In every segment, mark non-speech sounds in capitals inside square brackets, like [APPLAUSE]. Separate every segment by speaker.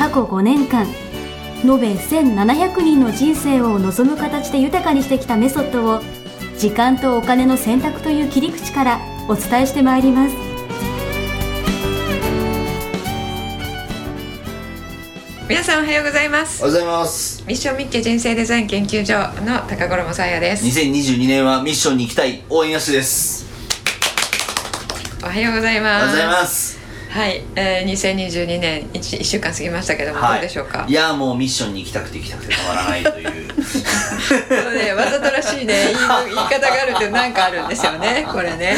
Speaker 1: 過去5年間延べ1700人の人生を望む形で豊かにしてきたメソッドを時間とお金の選択という切り口からお伝えしてまいります。
Speaker 2: 皆さんおはようございます。
Speaker 3: おはようございます。
Speaker 2: ミッションミッケ人生デザイン研究所の高頃もさやです。
Speaker 3: 2022年はミッションに行きたい応援やしです。
Speaker 2: おはようござい
Speaker 3: お
Speaker 2: ます。
Speaker 3: はようございます
Speaker 2: はい、えー、2022年 1, 週間過ぎましたけども、どうでしょうか？
Speaker 3: いやもうミッションに行きたくて行きたくてたまらないという。[LAUGHS]
Speaker 2: そうね、わざとらしいね言い言い方があるってなんかあるんですよね [LAUGHS] これね。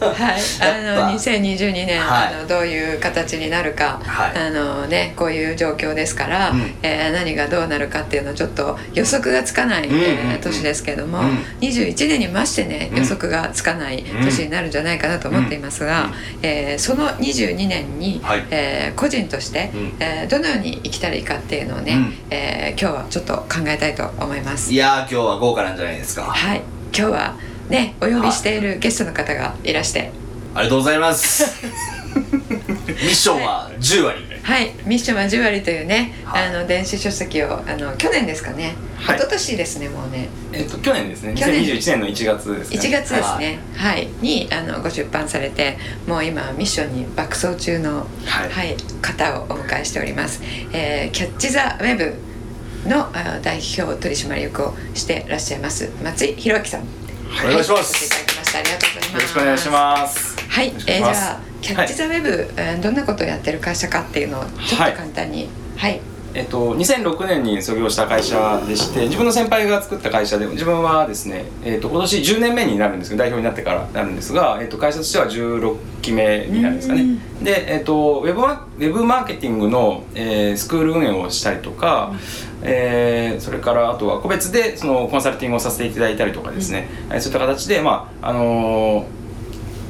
Speaker 2: はいあの2022年、
Speaker 3: はい。
Speaker 2: あのどういう形になるか、
Speaker 3: はい。
Speaker 2: あのねこういう状況ですから、
Speaker 3: うん。
Speaker 2: えー何がどうなるかっていうのはちょっと予測がつかない、
Speaker 3: うん
Speaker 2: えー年ですけども、
Speaker 3: うん。
Speaker 2: 21年にましてね
Speaker 3: うん。
Speaker 2: 予測がつかない年になるんじゃないかなと思っていますが、
Speaker 3: うん。
Speaker 2: えーその22年に、
Speaker 3: はい。
Speaker 2: えー個人として、
Speaker 3: うん。
Speaker 2: えーどのように生きたらいいかっていうのをね、
Speaker 3: うん。
Speaker 2: えー今日はちょっと考えたいと思います。
Speaker 3: い。やー今日は豪華なんじゃないですか。
Speaker 2: はい、今日はねお呼びしているゲストの方がいらして、
Speaker 3: ありがとうございます。[LAUGHS] ミッションは10割
Speaker 2: はい、ミッションは10割というね、
Speaker 3: はい。
Speaker 2: あの電子書籍をあの去年ですかね、
Speaker 4: はい。
Speaker 2: 一昨年ですねもうね。
Speaker 4: えっと去年ですね。
Speaker 2: 去年。
Speaker 4: 2021年の1月ですね。
Speaker 2: 1月ですね。はい、にあのご出版されてもう今ミッションに爆走中の、
Speaker 4: はい。
Speaker 2: 方をお迎えしております、えーキャッチ・ザ・ウェブのあ代表取締役をしてらっしゃいます松井弘明さん。
Speaker 3: お願いします。
Speaker 2: お越しいただきました。ありがとうございます。
Speaker 4: よろしくお願いします。
Speaker 2: はい、えー、じゃあキャッチ・ザ・ウェブ、えーどんなことをやってる会社かっていうのをちょっと
Speaker 4: はい。
Speaker 2: 簡単に。はい、
Speaker 4: えっと2006年に創業した会社でして自分の先輩が作った会社で自分はですね、えっと今年10年目になるんですけど代表になってからなるんですが、えっと会社としては16期目になるんですかね。
Speaker 2: うん
Speaker 4: で、えっとウェブマウェブマーケティングの、えースクール運営をしたりとか、えーそれからあとは個別でそのコンサルティングをさせていただいたりとかですね、えーそういった形でまああのー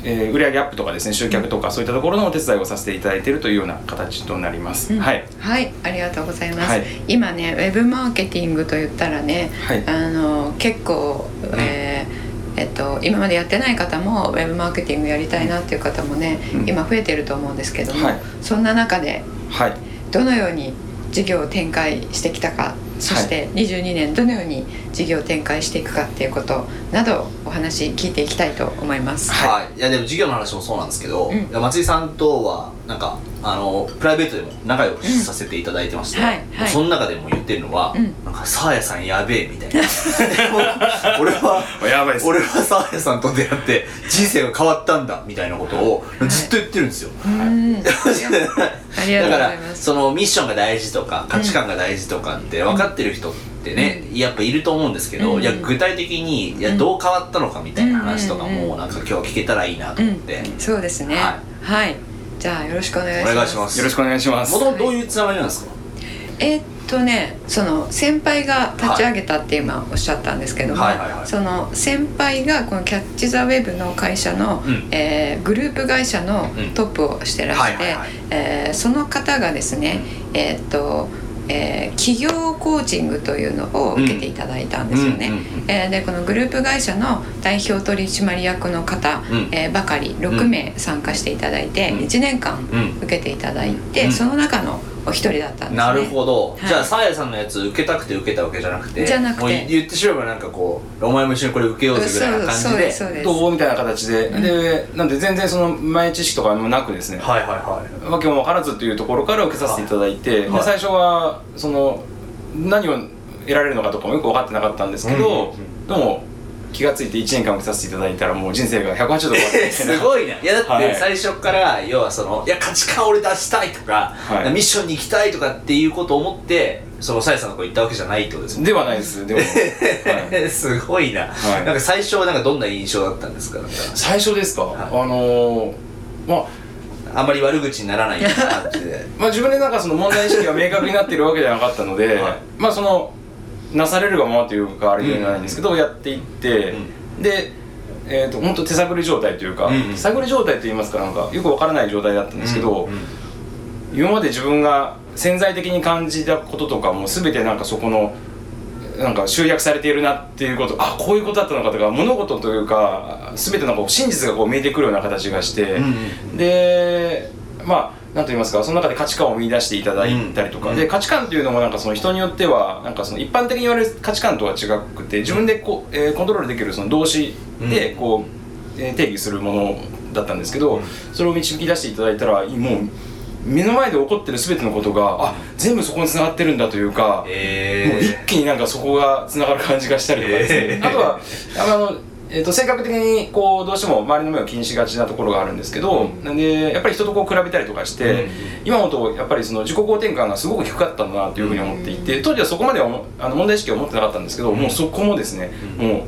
Speaker 4: えー売上アップとかですね集客とかそういったところのお手伝いをさせていただいているというような形となります、
Speaker 2: うん。
Speaker 4: はい。
Speaker 2: はい、ありがとうございます、
Speaker 4: はい。
Speaker 2: 今ねウェブマーケティングと言ったらね、
Speaker 4: はい。
Speaker 2: あの結構、えーえっと、今までやってない方もウェブマーケティングやりたいなっていう方もね、
Speaker 4: うん。
Speaker 2: 今増えてると思うんですけども、
Speaker 4: はい。
Speaker 2: そんな中で
Speaker 4: はい。
Speaker 2: どのように事業を展開してきたかそして22年どのように事業を展開していくかっていうことなどお話聞いていきたいと思います。
Speaker 3: はい、い。やでも授業の話もそうなんですけど、
Speaker 2: うん。
Speaker 3: いや松井さんとはなんかあのプライベートでも仲良くさせていただいてまして、
Speaker 2: うん。はいはい。
Speaker 3: その中でも言ってるのは、
Speaker 2: うん。
Speaker 3: なんかサーヤさんやべえみたいな。[LAUGHS] 俺は
Speaker 4: やばいです
Speaker 3: 俺はサーヤさんと出会って人生が変わったんだみたいなことをずっと言ってるんですよ、
Speaker 2: うん。ありがとうご
Speaker 3: だから
Speaker 2: ざいます。
Speaker 3: そのミッションが大事とか価値観が大事とかって分かってる人ってね、やっぱいると思うんですけど、
Speaker 2: うん。
Speaker 3: いや具体的にいやどう変わったのかみたいな話とかもなんか今日は聞けたらいいなと思って、
Speaker 2: うん、そうですね。
Speaker 3: は
Speaker 2: はい。じゃあよろしくお願いします。
Speaker 3: お願いします。
Speaker 4: よろしくお願いします。
Speaker 3: もともとどういうつながりなんですか、
Speaker 2: えーっとね、その先輩が立ち上げたって今おっしゃったんですけども、
Speaker 3: はいはいはい。
Speaker 2: その先輩がこのキャッチザウェブの会社の、
Speaker 3: うん。
Speaker 2: えーグループ会社の
Speaker 3: うん。
Speaker 2: トップをしてらして、
Speaker 3: はいはいはい。
Speaker 2: えーその方がですね、えーっと。えー企業コーチングというのを受けていただいたんですよね。でこのグループ会社の代表取締役の方、
Speaker 3: うん。
Speaker 2: えーばかり6名参加していただいて、
Speaker 3: うん。
Speaker 2: 1年間
Speaker 3: うん。
Speaker 2: 受けていただいて、
Speaker 3: うん。
Speaker 2: その中のお一人だったんですね。
Speaker 3: なるほど、
Speaker 2: はい。
Speaker 3: じゃあサーヤさんのやつ受けたくて受けたわけじゃなくて
Speaker 2: じゃなくて。
Speaker 3: もう言ってしまえばなんかこうお前も一緒にこれ受けようぜぐらいな感
Speaker 2: そう
Speaker 3: じで。
Speaker 2: ですそうです。
Speaker 4: どうみたいな形で、でなんで全然その前知識とかもなくですね、
Speaker 3: はいはいはい
Speaker 4: わけも分からずというところから受けさせていただいて、
Speaker 3: はい。
Speaker 4: で最初はその何を得られるのかとかもよく分かってなかったんですけど、
Speaker 3: うん
Speaker 4: でも気がついて1年間受けさせていただいたらもう人生が180度変わって
Speaker 3: え [LAUGHS] すごいな。い。やだっ
Speaker 4: はい
Speaker 3: て最初から要はそのいや価値観俺出したいとか、
Speaker 4: はい。
Speaker 3: ミッションに行きたいとかっていうことを思ってそのサイさんのとこ行ったわけじゃないってことですもん
Speaker 4: ではないですでも、[LAUGHS] はい。
Speaker 3: すごいな、
Speaker 4: はい。
Speaker 3: なんか最初はなんかどんな印象だったんですか？
Speaker 4: 最初ですか、
Speaker 3: はい。
Speaker 4: あのーまあ
Speaker 3: あんまり悪口にならない [LAUGHS]
Speaker 4: まあ、自分でなんかその問題意識が明確になっているわけではなかったので、
Speaker 3: はい。
Speaker 4: まあそのなされるがままというかあれではないんですけど、やっていって、で、えー、と本当手探り状態というか、
Speaker 3: うんうん。
Speaker 4: 手探り状態といいますかなんかよくわからない状態だったんですけど、
Speaker 3: うん
Speaker 4: 今まで自分が潜在的に感じたこととかも全てなんかそこのなんか集約されているなっていうことあこういうことだったのかとか物事というか全てのこう真実がこう見えてくるような形がして、
Speaker 3: うん。
Speaker 4: でまあなんと言いますかその中で価値観を見出していただいたりとか、
Speaker 3: うん。
Speaker 4: で価値観っていうのもなんかその人によってはなんかその一般的に言われる価値観とは違くて自分でこう、えーコントロールできるその動詞でこう、えー定義するものだったんですけど、
Speaker 3: うん。
Speaker 4: それを導き出していただいたらもう目の前で起こってる全てのことがあ全部そこに繋がってるんだというか、もう一
Speaker 3: え
Speaker 4: 気になんかそこがつながる感じがしたりとかですね、
Speaker 3: えー。
Speaker 4: あとはあの、えー、と性格的にこうどうしても周りの目を気にしがちなところがあるんですけど、
Speaker 3: う
Speaker 4: でやっぱり人とこう比べたりとかして、
Speaker 3: うん。
Speaker 4: 今思うとやっぱりその自己肯定感がすごく低かったんだなというふうに思っていて当時はそこまでは思あの問題意識は持ってなかったんですけど、もうそこもですね、
Speaker 3: うん。
Speaker 4: も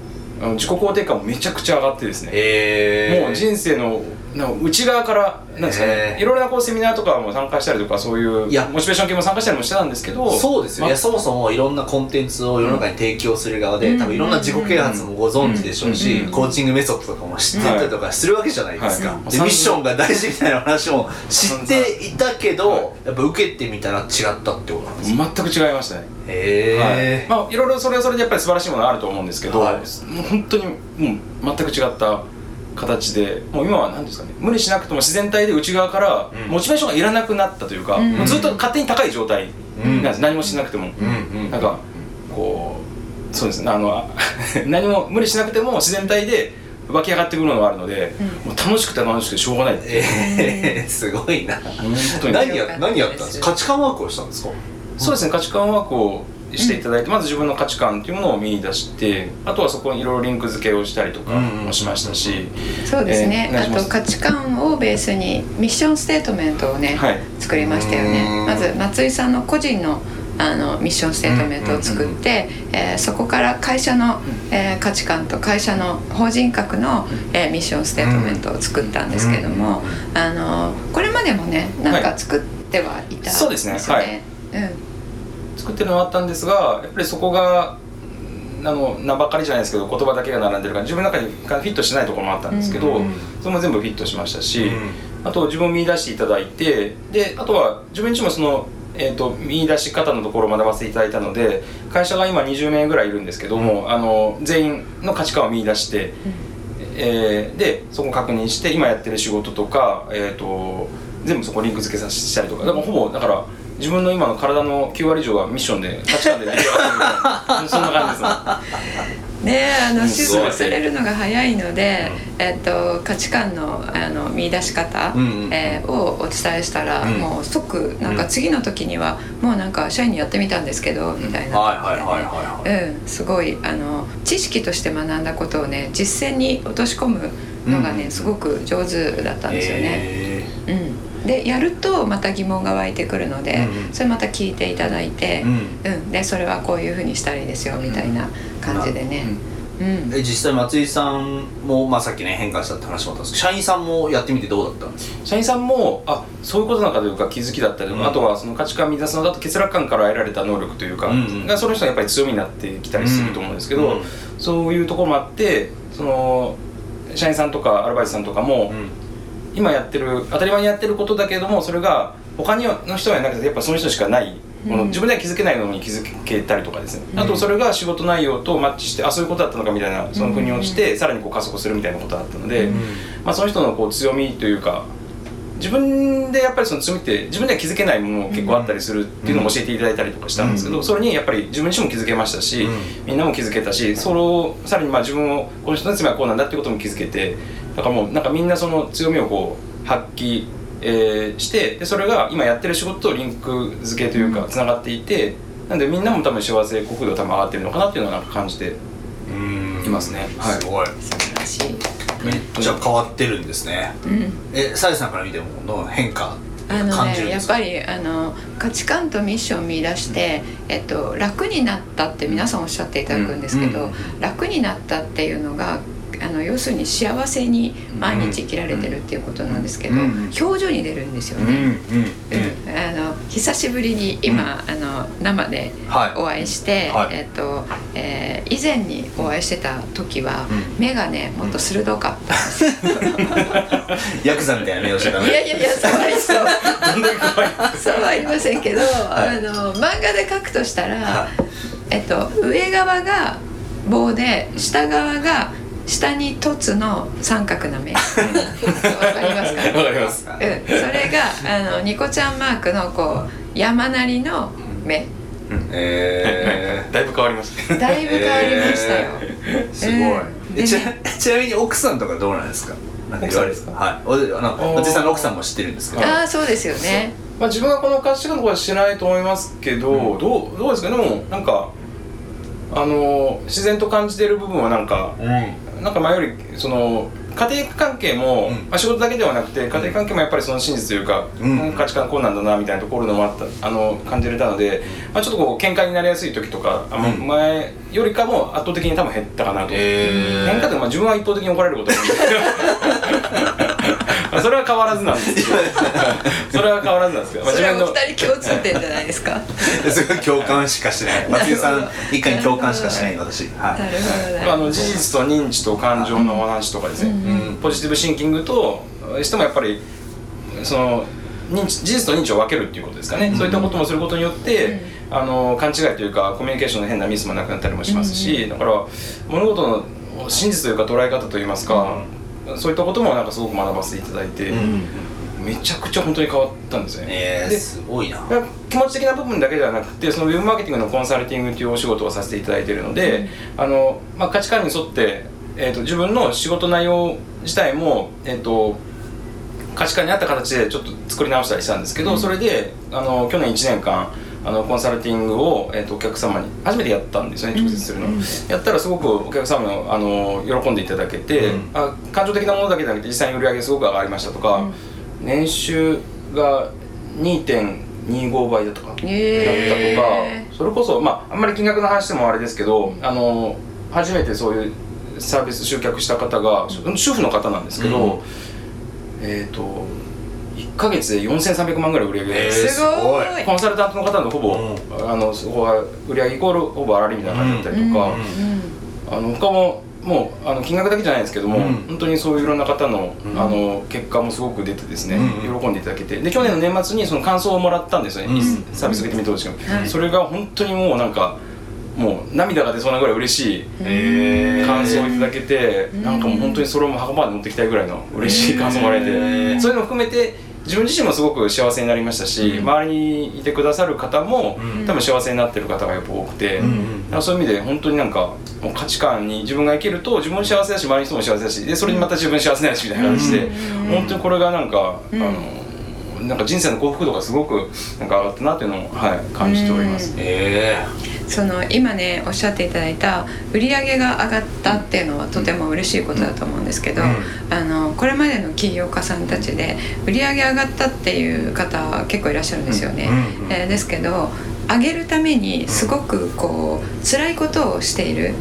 Speaker 4: う自己肯定感もめちゃくちゃ上がってですね、
Speaker 3: え
Speaker 4: もう人生のなんか内側からなんですかね、いろいろなこうセミナーとかも参加したりとかそういう
Speaker 3: いや。
Speaker 4: モチベーション系も参加したりもしてたんですけど
Speaker 3: そうですよ、
Speaker 4: ま
Speaker 3: いやそもそもいろんなコンテンツを世の中に提供する側で、
Speaker 2: うん。
Speaker 3: 多分いろんな自己啓発もご存知でしょうし、
Speaker 4: うん
Speaker 3: コーチングメソッドとかも知ってたりとかするわけじゃないですか、
Speaker 4: はい。はい
Speaker 3: でミッションが大事みたいな話も知っていたけど、やっぱ受けてみたら違ったってことなんですか？
Speaker 4: 全く違いましたね。
Speaker 3: へえ、
Speaker 4: はい、まあいろいろそれはそれでやっぱり素晴らしいものがあると思うんですけど、
Speaker 3: はい。
Speaker 4: もう本当にもう全く違った形でもう今は何ですかね無理しなくても自然体で内側から
Speaker 3: うん。
Speaker 4: モチベーションがいらなくなったというか、
Speaker 2: うん。
Speaker 4: もうずっと勝手に高い状態なんです、何もしなくても、
Speaker 3: うん。うん。
Speaker 4: なんかこうそうですねあのあ [LAUGHS] 何も無理しなくても自然体で湧き上がってくるのがあるので、もう楽しくて楽しくてしょうがない
Speaker 3: えー、すごいな。
Speaker 4: 本当に。
Speaker 3: 何や何やったんですか？価値観ワークをしたんですか？
Speaker 4: そうですね価値観ワークをしていただいて、まず自分の価値観っていうものを見出してあとはそこにいろいろリンク付けをしたりとかもしましたし、
Speaker 2: そうですね、
Speaker 4: えー
Speaker 2: あと価値観をベースにミッションステートメントをね、
Speaker 4: はい。
Speaker 2: 作りましたよ
Speaker 3: う
Speaker 2: ね
Speaker 3: ん。
Speaker 2: まず松井さんの個人のあのミッションステートメントを作って、えーそこから会社の、えー価値観と会社の法人格の、えーミッションステートメントを作ったんですけども、あのこれまでもねなんか作ってはいたん
Speaker 4: そうですね。
Speaker 2: よね。
Speaker 4: 作ってるのはあったんですがやっぱりそこがうんあの名ばかりじゃないですけど言葉だけが並んでるから自分の中にフィットしないところもあったんですけど、
Speaker 3: うん。
Speaker 4: それも全部フィットしましたし、
Speaker 3: うん。
Speaker 4: あと自分を見出していただいてであとは自分自身もその、えー、と見出し方のところを学ばせていただいたので会社が今20名ぐらいいるんですけども、あの全員の価値観を見出して、えーでそこを確認して今やってる仕事とか、えー、と全部そこリンク付けさせたりとかでもほぼだから自分の今の体の9割以上はミッションで価値観で出来上がってるみたいなそんな感じですね。
Speaker 2: ねあの
Speaker 4: うん。
Speaker 2: 修復されるのが早いので、えっと価値観のあの見出し方、
Speaker 3: うんうん
Speaker 2: えーをお伝えしたら、
Speaker 3: うん。
Speaker 2: もう即なんか次の時には、もうなんか社員にやってみたんですけど、みたいな。
Speaker 3: はい
Speaker 2: 感じでね
Speaker 3: はいはいはいはい。
Speaker 2: うん、すごいあの知識として学んだことをね実践に落とし込むのがね、
Speaker 3: うん。
Speaker 2: すごく上手だったんですよね。
Speaker 3: へ
Speaker 2: うん、でやるとまた疑問が湧いてくるので、
Speaker 3: うんうん。
Speaker 2: それまた聞いていただいて
Speaker 3: ー、うん。
Speaker 2: うん。でそれはこういうふうにしたらいいですよみたいな感じでね。うん。
Speaker 3: え実際松井さんも、まあ、さっきね変化したって話もあったんですけど社員さんもやってみてどうだったんですか？
Speaker 4: 社員さんもあそういうことなのかというか気づきだったり
Speaker 3: うん。
Speaker 4: あとはその価値観見出すのだと欠落感から得られた能力というか、
Speaker 3: うんうん。
Speaker 4: がその人はやっぱり強みになってきたりすると思うんですけど、
Speaker 3: うん
Speaker 4: そういうところもあってその社員さんとかアルバイトさんとかも、今やってる当たり前にやってることだけれどもそれが他にの人はなくてやっぱその人しかないもの、
Speaker 2: うん。
Speaker 4: 自分では気づけないのに気づけたりとかですね、
Speaker 2: うん。
Speaker 4: あとそれが仕事内容とマッチしてあそういうことだったのかみたいなその腑に落ちて、さらにこう加速するみたいなことだったので、
Speaker 2: うん。
Speaker 4: まあ、その人のこう強みというか自分でやっぱりその強みって自分では気づけないものも結構あったりするっていうのも教えていただいたりとかしたんですけど、
Speaker 3: うん。
Speaker 4: それにやっぱり自分自身も気づけましたし、
Speaker 3: うん。
Speaker 4: みんなも気づけたしそれをさらにまあ自分をこの人の強みはこうなんだっていうことも気づけてだからもうなんかみんなその強みをこう発揮、えーしてでそれが今やってる仕事とリンク付けというかつながっていてなんでみんなも多分幸せ国度多分上がってるのかなっていうのはなんか感じて
Speaker 3: うん。
Speaker 4: いますね。はい。
Speaker 3: すごい。
Speaker 2: 素晴らしい。
Speaker 3: めっちゃ変わってるんですね。
Speaker 2: うん。
Speaker 3: えさやさんから見てもの変化
Speaker 2: あのねやっぱりあの価値観とミッションを見出して、えっと、楽になったって皆さんおっしゃっていただくんですけど、楽になったっていうのがあの要するに幸せに毎日生きられてるっていうことなんですけど、
Speaker 3: うん。
Speaker 2: 表情に出るんですよ
Speaker 3: うん
Speaker 2: ね。あの久しぶりに今、あの生で
Speaker 3: はい。
Speaker 2: お会いして、
Speaker 3: はい。
Speaker 2: えっとえー以前にお会いしてた時は、
Speaker 3: うん。
Speaker 2: 目がねもっと鋭かった [LAUGHS]
Speaker 3: ヤクザみたいな目をしてた
Speaker 2: い
Speaker 3: ね。
Speaker 2: やいやいやそうはそう。そう [LAUGHS] は言いませんけど、
Speaker 3: い。
Speaker 2: あの漫画で描くとしたら、
Speaker 3: は
Speaker 2: えっと、上側が棒で下側が下に凸の三角な目。[LAUGHS] わかりますか？
Speaker 4: わかります
Speaker 2: うん、それがあのニコちゃんマークのこう山なりの目。
Speaker 3: え [LAUGHS]
Speaker 4: だいぶ変わりました。
Speaker 2: だいぶ変わりましたよ、
Speaker 3: ー、すごい、
Speaker 2: うん
Speaker 3: えちなちなみに奥さんとかどうなんですか？なんか言われ
Speaker 4: ですか？
Speaker 3: はい。お
Speaker 4: おー。
Speaker 3: 松井さんの奥さんも知ってるんですけど。
Speaker 2: ああそうですよね。
Speaker 4: まあ自分はこの価値観とかはしてないと思いますけど、
Speaker 3: うん。
Speaker 4: どうどうですか？でもなんかあの自然と感じてる部分はなんか
Speaker 3: うん
Speaker 4: なんか前よりその家庭関係も、
Speaker 3: うん。
Speaker 4: まあ、仕事だけではなくて家庭関係もやっぱりその真実というか、
Speaker 3: うん。
Speaker 4: 価値観こうなんだなみたいなところのもあったあの感じれたので、まあ、ちょっとこう喧嘩になりやすい時とか、あ
Speaker 3: うん。
Speaker 4: 前よりかも圧倒的に多分減ったかなと、
Speaker 3: えー。
Speaker 4: 喧嘩ってまあ自分は一方的に怒られることが [LAUGHS] [LAUGHS] それは変わらずなんですけど [LAUGHS] それは変わらずなんですけど、まあ、
Speaker 2: それはお
Speaker 4: 自分の
Speaker 2: 二人共通点じゃないですか？
Speaker 3: すごい共感しかしない。[LAUGHS] 松井さん一回に共感しかしない私。は
Speaker 2: ないるほど。ね
Speaker 4: まああの事実と認知と感情のお話とかですね、
Speaker 3: うん。
Speaker 4: ポジティブシンキングとしてもやっぱりその認知事実と認知を分けるっていうことですかね、
Speaker 3: うん。
Speaker 4: そういったこともすることによって、あの勘違いというかコミュニケーションの変なミスもなくなったりもしますし、だから物事の真実というか捉え方といいますか、そういったこともなんかすごく学ばせていただいて、
Speaker 3: うん。
Speaker 4: めちゃくちゃ本当に変わったんですよね。
Speaker 3: えー、
Speaker 4: です
Speaker 3: ごいな。
Speaker 4: 気持ち的な部分だけではなくてそのウェブマーケティングのコンサルティングというお仕事をさせていただいているので、あのまあ、価値観に沿って、えー、と自分の仕事内容自体も、えー、と価値観に合った形でちょっと作り直したりしたんですけど、
Speaker 3: うん。
Speaker 4: それであの去年1年間あのコンサルティングを、えー、とお客様に初めてやったんですよね直接するの、やったらすごくお客様のあの喜んでいただけて、
Speaker 3: うん。
Speaker 4: あ感情的なものだけじゃなくて実際に売り上げすごく上がりましたとか、年収が2.25倍だとかだったとか、
Speaker 2: へ
Speaker 4: それこそまああんまり金額の話でもあれですけど、あの初めてそういうサービス集客した方が、主婦の方なんですけど、
Speaker 3: うん。
Speaker 4: えっ、と1ヶ月で4300万ぐらい売り上げ。
Speaker 3: えー
Speaker 4: て、
Speaker 2: すごい。
Speaker 4: コンサルタントの方のほぼ、
Speaker 3: う
Speaker 4: あのそこは売り上げイコールほぼ粗利みたいな感じだったりとか、
Speaker 3: うん。
Speaker 4: あの他ももうあの金額だけじゃないですけども、
Speaker 3: うん。
Speaker 4: 本当にそういういろんな方の,、
Speaker 3: うん。
Speaker 4: あの結果もすごく出てですね、
Speaker 3: うん。
Speaker 4: 喜んでいただけて。で去年の年末にその感想をもらったんですよね、
Speaker 3: うん。
Speaker 4: サービス受けてみてほしい
Speaker 2: はい。
Speaker 4: それが本当にもうなんかもう涙が出そうなぐらい嬉しい
Speaker 3: えー。
Speaker 4: 感想をいただけて、なんかもう本当にそれをもう墓まで持ってきたいぐらいの嬉しい感想をもらえて、そういうのを含めて自分自身もすごく幸せになりましたし、
Speaker 3: うん。
Speaker 4: 周りにいてくださる方も、
Speaker 3: うん。
Speaker 4: 多分幸せになってる方がやっぱ多くて、
Speaker 3: うん
Speaker 4: そういう意味で本当になんかもう価値観に自分が生きると自分も幸せだし周りの人も幸せだしでそれにまた自分幸せになるしみたいな感じで、
Speaker 2: うん。
Speaker 4: 本当にこれがなんか、
Speaker 2: うん。
Speaker 4: あのなんか人生の幸福度がすごくなんか上がったなっていうのを、はい、感じております。
Speaker 3: え
Speaker 2: その今ねおっしゃっていただいた売り上げが上がったっていうのはとても嬉しいことだと思うんですけど、
Speaker 3: うん。
Speaker 2: あのこれまでの起業家さんたちで売り上げ上がったっていう方結構いらっしゃるんですよね。
Speaker 3: うんうん
Speaker 2: えーですけど上げるためにすごくこう辛いことをしている。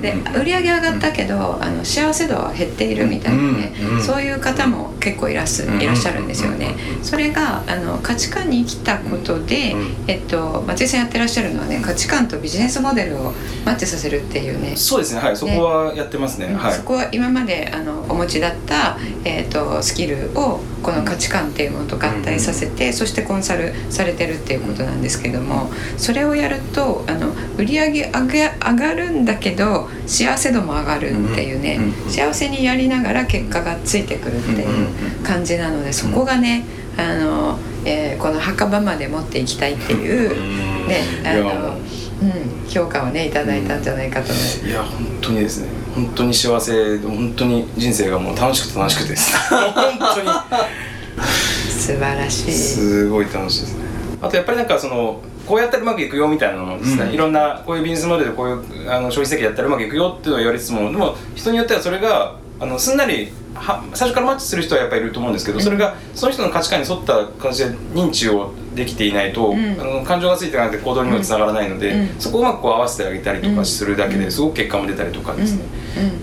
Speaker 2: で売り上げ上がったけどあの幸せ度は減っているみたいなね、そういう方も結構いらっしゃ
Speaker 3: うん。
Speaker 2: いらっしゃるんですよね。それがあの価値観に生きたことで、
Speaker 3: うん。
Speaker 2: えっと、松井さんやってらっしゃるのはね価値観とビジネスモデルをマッチさせるっていうね。
Speaker 4: そうですね。はい。そこはやってますね。はい。
Speaker 2: そこは今まであのお持ちだった、えー、とスキルをこの価値観っていうものと合体させて、そしてコンサルされてるっていうことなんですけどもそれをやるとあの売り上げ上げ上がるんだけど幸せ度も上がるっていうね、
Speaker 3: うん。
Speaker 2: 幸せにやりながら結果がついてくるっていう感じなのでそこがねあの、えーこの墓場まで持っていきたいっていう、ねあの、うん、評価をねいただいたんじゃないかと思います。
Speaker 4: いや本当にですね。本当に幸せで本当に人生がもう楽しくて楽しくてです。[LAUGHS] 本当に。[LAUGHS]
Speaker 2: 素晴らしい。
Speaker 4: すごい楽しいですね。あとやっぱりなんかそのこうやったらうまくいくよみたいなのもですね、
Speaker 3: うん。
Speaker 4: いろんなこういうビジネスモデルでこういうあの消費先やったらうまくいくよっていうのを言われつつもでも人によってはそれがああのすんなりは最初からマッチする人はやっぱりいると思うんですけど、それがその人の価値観に沿った形で認知をできていないと、
Speaker 2: うん。
Speaker 4: あの感情がついてなくて行動にもつながらないので、
Speaker 2: うん。
Speaker 4: そこをうまくこう合わせてあげたりとかするだけですごく結果も出たりとかですね。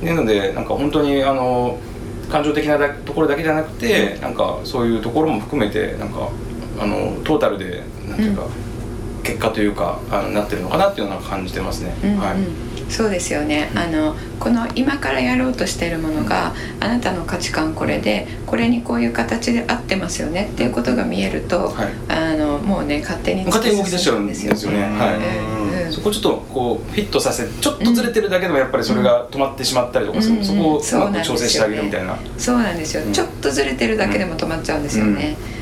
Speaker 4: なのでなんか本当にあの感情的なだところだけじゃなくて、なんかそういうところも含めてなんかあのトータルでなんていうか、結果というかあのなってるのかなっていうのは感じてますね。
Speaker 2: うん。
Speaker 4: はい。
Speaker 2: うんそうですよね、あのこの今からやろうとしているものが、あなたの価値観これでこれにこういう形で合ってますよねっていうことが見えると、
Speaker 4: はい。
Speaker 2: あのもうね勝手に
Speaker 4: 勝手に動き出しちゃうんですよね。はい。
Speaker 2: うんうん。
Speaker 4: そこをちょっとこうフィットさせちょっとずれてるだけでもやっぱりそれが止まってしまったりとかする、
Speaker 2: うん
Speaker 4: そこをうまく調整してあげるみたいな。
Speaker 2: そうなんですよ、
Speaker 4: うん。
Speaker 2: ちょっとずれてるだけでも止まっちゃうんですよね、うん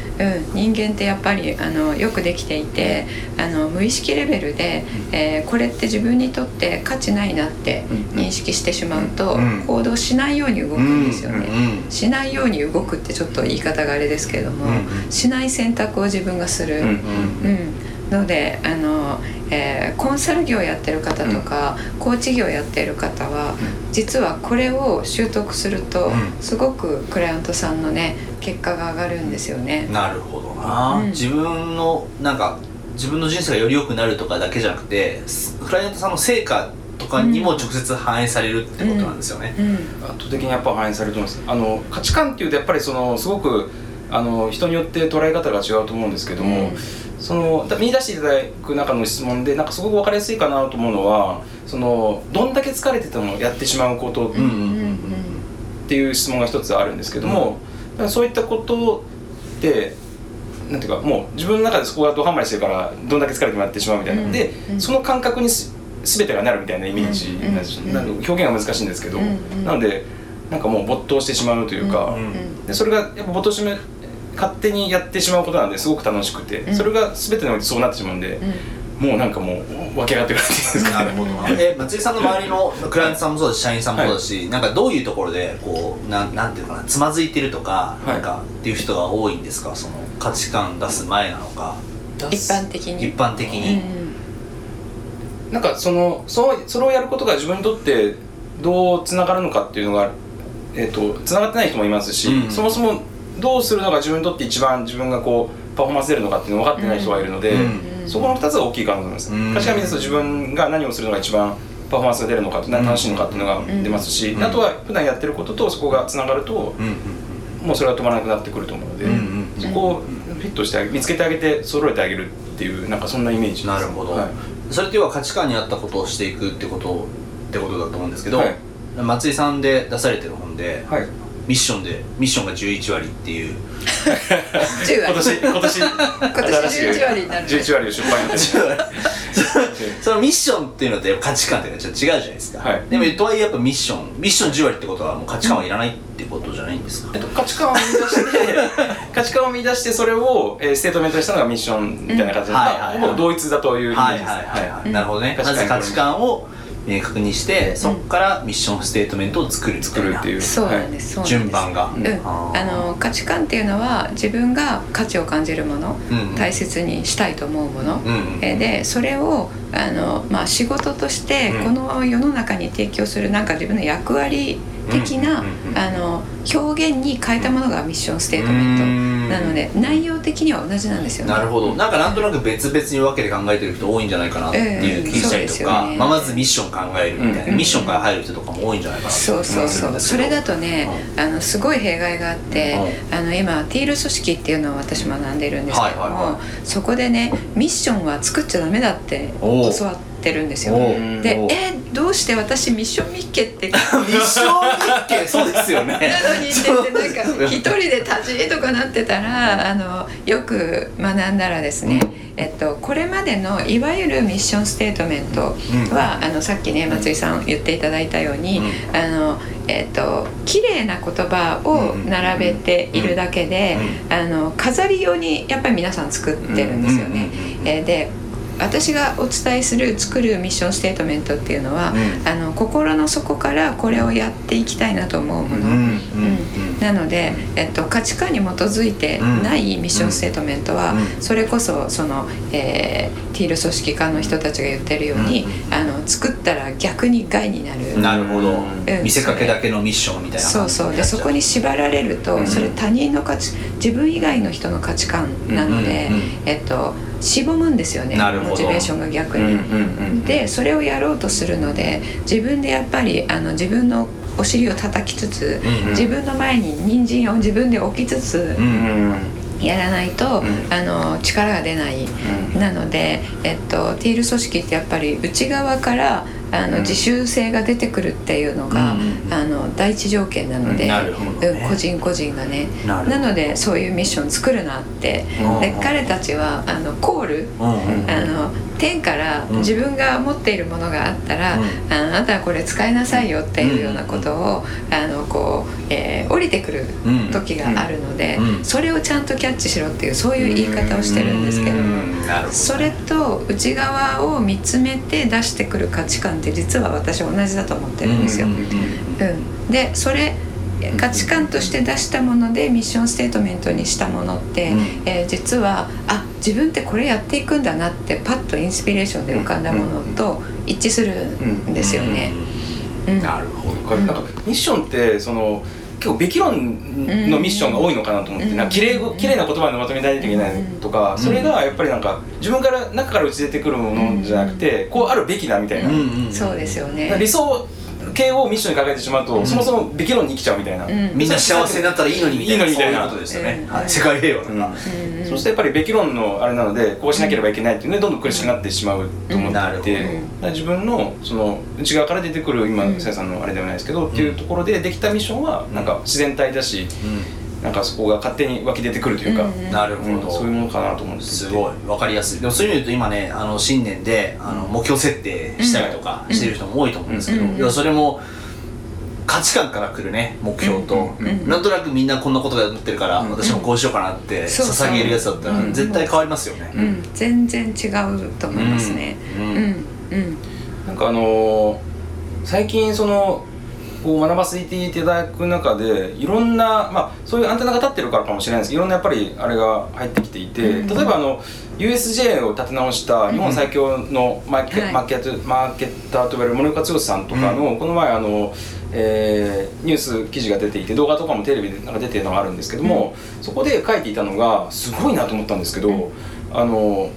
Speaker 2: 人間ってやっぱりあのよくできていてあの無意識レベルで、えーこれって自分にとって価値ないなって
Speaker 4: うん。
Speaker 2: 認識してしまうと、
Speaker 3: うん。
Speaker 2: 行動しないように動くんですよね、
Speaker 3: うん
Speaker 2: しないように動くってちょっと言い方があれですけども、
Speaker 3: うん
Speaker 2: しない選択を自分がする、
Speaker 4: うん
Speaker 3: うん
Speaker 2: うん、のであの、えーコンサル業やってる方とか、コーチ業やってる方は、実はこれを習得すると、
Speaker 3: うん。
Speaker 2: すごくクライアントさんのね結果が上がるんですよね。
Speaker 3: なるほどな、
Speaker 2: うん。
Speaker 3: 自分のなんか自分の人生がより良くなるとかだけじゃなくてクライアントさんの成果とかにも直接反映されるってことなんですよね、
Speaker 2: うん。
Speaker 4: 圧倒的にやっぱ反映されると思います。あの価値観っていうとやっぱりそのすごくあの人によって捉え方が違うと思うんですけども、
Speaker 2: うん。
Speaker 4: そのだ見出していただく中の質問でなんかすごく分かりやすいかなと思うのはそのどんだけ疲れててもやってしまうこと
Speaker 3: うんうんうん
Speaker 4: っていう質問が一つあるんですけども、だからそういったことってなんていうかもう自分の中でそこがドハマりしてるからどんだけ疲れてもやってしまうみたいな、
Speaker 2: うん。
Speaker 4: で、
Speaker 2: うん。
Speaker 4: その感覚にす全てがなるみたいなイメージ。なん。です、
Speaker 2: うん。
Speaker 4: なんで表現が難しいんですけど、
Speaker 2: うんうん。
Speaker 4: なのでなんかもう没頭してしまうというか、
Speaker 3: うん。
Speaker 4: でそれがやっぱ没頭して勝手にやってしまうことなんですごく楽しくて、
Speaker 2: うん。
Speaker 4: それが全てにおいてそうなってしまうんで、もうなんかもう湧き上がってくるっていうんですか
Speaker 3: なるほど。なえ松井さんの周りのクライアントさんもそうだし社員さんもそうだし、なんかどういうところでこうなんなんていうのかなつまずいてるとか、
Speaker 4: い。
Speaker 3: なんかっていう人が多いんですか？その価値観出す前なのか。
Speaker 2: 一般的に。
Speaker 3: 一般的
Speaker 2: うん
Speaker 3: に、
Speaker 4: なんかそのそうそれをやることが自分にとってどうつながるのかっていうのが、えー、とつながってない人もいますし、
Speaker 3: うん
Speaker 4: そもそもどうするのが自分にとって一番自分がこうパフォーマンス出るのかっていうのが分かってない人がいるので、
Speaker 3: うん
Speaker 4: そこの2つが大きいかなと思います、
Speaker 3: うん。
Speaker 4: 価値観見ると自分が何をするのが一番パフォーマンスが出るのか何楽しいのかっていうのが出ますし、
Speaker 3: うん。
Speaker 4: あとは普段やってることとそこがつながると、もうそれは止まらなくなってくると思うので、そこをフィットしてあげ見つけてあげて揃えてあげるっていうなんかそんなイメージ
Speaker 3: なるほど、
Speaker 4: はい。
Speaker 3: それって要は価値観に合ったことをしていくってことってことだと思うんですけど、
Speaker 4: はい。
Speaker 3: 松井さんで出されてる本で、
Speaker 4: はい
Speaker 3: ミッションでミッションが11割っていう。
Speaker 2: 10割。
Speaker 4: 今年今年。
Speaker 2: 今年11割になる
Speaker 4: 11割を出版になって
Speaker 3: そのミッションっていうのって価値観っていうのはちょっと違うじゃないですか、
Speaker 4: はい。
Speaker 3: でもとはいえやっぱミッション。ミッション10割ってことはもう価値観はいらないってことじゃないんですか、
Speaker 4: えっと、価値観を見出して [LAUGHS] 価値観を見出してそれを、えー、ステートメントにしたのがミッションみたいな感じで、
Speaker 3: うんはいはいはい
Speaker 4: ほぼ同一だというイメージです、
Speaker 3: はいはいはい、はい。
Speaker 2: うん
Speaker 3: なるほどね。まず価値観を明確にしてそこからミッションステートメントを作る
Speaker 4: 作るっていう。
Speaker 2: そうなんです、そうなんです。
Speaker 3: 順番が、
Speaker 2: うん、
Speaker 3: あ
Speaker 2: の価値観っていうのは自分が価値を感じるもの、
Speaker 3: うん。うん
Speaker 2: 大切にしたいと思うもの、
Speaker 3: うん。うん。
Speaker 2: えーでそれをあの、まあ、仕事として
Speaker 3: うん。
Speaker 2: この世の中に提供するなんか自分の役割的な、
Speaker 3: うん。うん。うん。
Speaker 2: あの表現に変えたものがミッションステートメント。
Speaker 3: うん
Speaker 2: なので内容的には同じなんですよ。ね。
Speaker 3: なるほど。なんかなんとなく別々に分けて考えてる人多いんじゃないかなっていう気したりとか、まあ、まずミッション考えるみたいな、
Speaker 4: うん。
Speaker 3: ミッションから入る人とかも多いんじゃないかな
Speaker 2: そうそうそう。それだ
Speaker 3: と
Speaker 2: とね、あのすごい弊害があって、あの今ティール組織っていうのを私学んでるんですけども、そこでねミッションは作っちゃダメだって教わってるんですよ。でえどうして私ミッションミッケって？[LAUGHS]
Speaker 3: ミッション日経そうですよね。[LAUGHS]
Speaker 2: なのにって言ってなんか一人で立ち絵とかなってたらあのよく学んだらですね、えっと、これまでのいわゆるミッションステートメントは、あのさっきね松井さん言っていただいたように、
Speaker 3: うん。
Speaker 2: あのえっと綺麗な言葉を並べているだけで、あの飾り用にやっぱり皆さん作ってるんですよね。えーで私がお伝えする作るミッションステートメントっていうのは、
Speaker 3: うん。
Speaker 2: あの心の底からこれをやっていきたいなと思うもの、
Speaker 3: うん
Speaker 2: なので、えっと、価値観に基づいてないミッションステートメントは、
Speaker 3: うん。
Speaker 2: それこそその、えーティール組織化の人たちが言ってるように、
Speaker 3: うん。
Speaker 2: あの作ったら逆に害になる。
Speaker 3: なるほど、
Speaker 2: うん。
Speaker 3: 見せかけだけのミッションみたいな
Speaker 2: そうそう。でそこに縛られると、
Speaker 3: うん。
Speaker 2: それ他人の価値自分以外の人の価値観なので、えっとしぼむんですよねモチベーションが逆に。でそれをやろうとするので自分でやっぱりあの自分のお尻を叩きつつ、
Speaker 3: うんうん。
Speaker 2: 自分の前に人参を自分で置きつつ
Speaker 3: うん
Speaker 4: うん
Speaker 2: やらないと、
Speaker 4: うん。
Speaker 2: あの力が出ない。
Speaker 4: うん。
Speaker 2: なので、えっと、ティール組織ってやっぱり内側からあの、
Speaker 4: うん。
Speaker 2: 自習性が出てくるっていうのが、
Speaker 3: うん
Speaker 2: あの第一条件なので、
Speaker 3: うん。ね。
Speaker 2: うん個人個人がね。
Speaker 3: な
Speaker 2: のでそういうミッション作るなって、
Speaker 3: うん
Speaker 2: で彼たちはあのコール。
Speaker 3: うんうん。
Speaker 2: あの天から
Speaker 3: うん。
Speaker 2: 自分が持っているものがあったら、
Speaker 3: うん。
Speaker 2: ああなたはこれ使いなさいよっていうようなことを、あのこう、えー降りてくる
Speaker 3: うん
Speaker 2: 時があるので、
Speaker 3: うん。
Speaker 2: それをちゃんとキャッチしろっていうそういう言い方をしてるんですけども。それと内側を見つめて出してくる価値観って実は私は同じだと思ってるんですよ。
Speaker 3: う
Speaker 2: うん。ん。でそれ価値観として出したものでミッションステートメントにしたものって、
Speaker 3: うん。
Speaker 2: えー実はあ自分ってこれやっていくんだなってパッとインスピレーションで浮かんだものと一致するんですよね。うん。
Speaker 3: なるほど。
Speaker 4: なんかミッションってその結構べき論のミッションが多いのかなと思って、
Speaker 2: うん。
Speaker 4: なんか綺麗綺麗な言葉でまとめないといけないとか、それがやっぱりなんか自分から中から打ち出てくるものじゃなくて、こうあるべきだみたいな、
Speaker 2: そうですよね。
Speaker 4: 理想系をミッションに掲げてしまうと、
Speaker 3: うん。
Speaker 4: そもそもべき論に生きちゃうみたいな、
Speaker 2: うん。
Speaker 3: みんな幸せになったらいいのにみたいない
Speaker 4: いのにみたいな。
Speaker 3: そういうことですよね、
Speaker 2: うん。
Speaker 3: はい、世界平和とか、
Speaker 4: うん。
Speaker 2: うん
Speaker 4: そしてやっぱりべき論のあれなのでこうしなければいけないっていうのでどんどん苦しくなってしまうと思っていて、自分のその内側から出てくる今
Speaker 2: うん。
Speaker 4: さやさんのあれではないですけど、っていうところでできたミッションはなんか自然体だしなんかそこが勝手に湧き出てくるというか、
Speaker 2: うん
Speaker 3: なるほど、
Speaker 4: うんそういうものかなと思うんです
Speaker 3: すごい。わかりやすい。でもそういう意味で言うと今ねあの新年であの目標設定したりとかしてる人も多いと思うんですけど、
Speaker 2: うん。
Speaker 3: いやそれも価値観から来るね目標と、
Speaker 2: うんうん
Speaker 3: なんとなくみんなこんなことがやってるから、
Speaker 4: うん
Speaker 3: 私もこうしようかなって捧げるやつだったら
Speaker 2: うん
Speaker 3: 絶対変わりますよね、
Speaker 2: うん、全然違うと思いますね。
Speaker 3: う
Speaker 2: うん。ん、うん、
Speaker 4: なんかあのー最近そのこう学ばせていただく中でいろんな、まあ、そういうアンテナが立ってるからかもしれないです。けどいろんなやっぱりあれが入ってきていて、
Speaker 2: うん
Speaker 4: 例えばあの USJ を立て直した日本最強のマーケ,、
Speaker 2: はい。
Speaker 4: マーケットマーケッターと呼ばれる森岡剛さんとかの、この前あの、えーニュース記事が出ていて動画とかもテレビでなんか出てるのがあるんですけども、そこで書いていたのがすごいなと思ったんですけど、
Speaker 2: うん。
Speaker 4: あの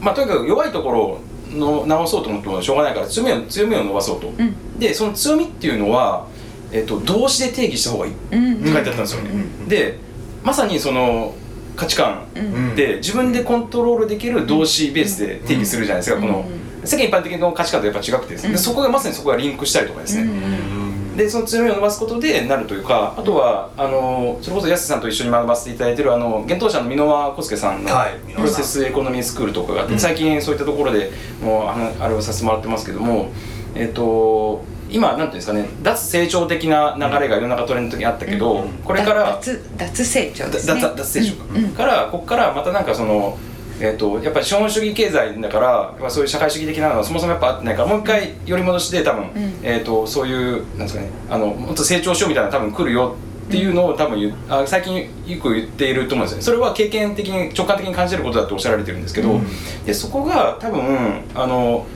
Speaker 4: まあ、とにかく弱いところの直そうと思ってもしょうがないから強みを強みを伸ばそうと、
Speaker 2: うん、
Speaker 4: でその強みっていうのは、えっと、動詞で定義した方がいいって
Speaker 2: うん、
Speaker 4: 書いてあったんですよね、でまさにその価値観
Speaker 2: うん、
Speaker 4: で自分でコントロールできる動詞ベースで定義するじゃないですか、
Speaker 2: うん。
Speaker 4: この世間一般的な価値観とやっぱ違くてですね、
Speaker 2: うん。
Speaker 4: でそこがまさにそこがリンクしたりとかですね、
Speaker 2: うん
Speaker 4: でその強みを伸ばすことでなるというかあとはあのそれこそ安瀬さんと一緒に学ばせていただいてるあの幻冬舎の箕輪康介さんの
Speaker 3: はい
Speaker 4: プロセスエコノミースクールとかがあって、
Speaker 3: うん。
Speaker 4: 最近そういったところでもうあのあれをさせてもらってますけどもえっ、と今なんていうんですかね脱成長的な流れが世の中トレンドにあったけど、
Speaker 3: うん。
Speaker 4: これから
Speaker 2: 脱脱成長
Speaker 4: だ
Speaker 2: ですね。
Speaker 4: 脱脱成長か、
Speaker 2: うん。うん。
Speaker 4: からここからまたなんかそのえー、とやっぱり資本主義経済だからやっぱそういう社会主義的なのはそもそもやっぱあってないからもう一回寄り戻しで多分、
Speaker 2: ん。
Speaker 4: えー、とそういうなんですかねあのもっと成長しようみたいなの多分来るよっていうのを多分あ最近よく言っていると思うんですよね。それは経験的に直感的に感じてることだとおっしゃられてるんですけど、
Speaker 3: うん。
Speaker 4: でそこが多分あの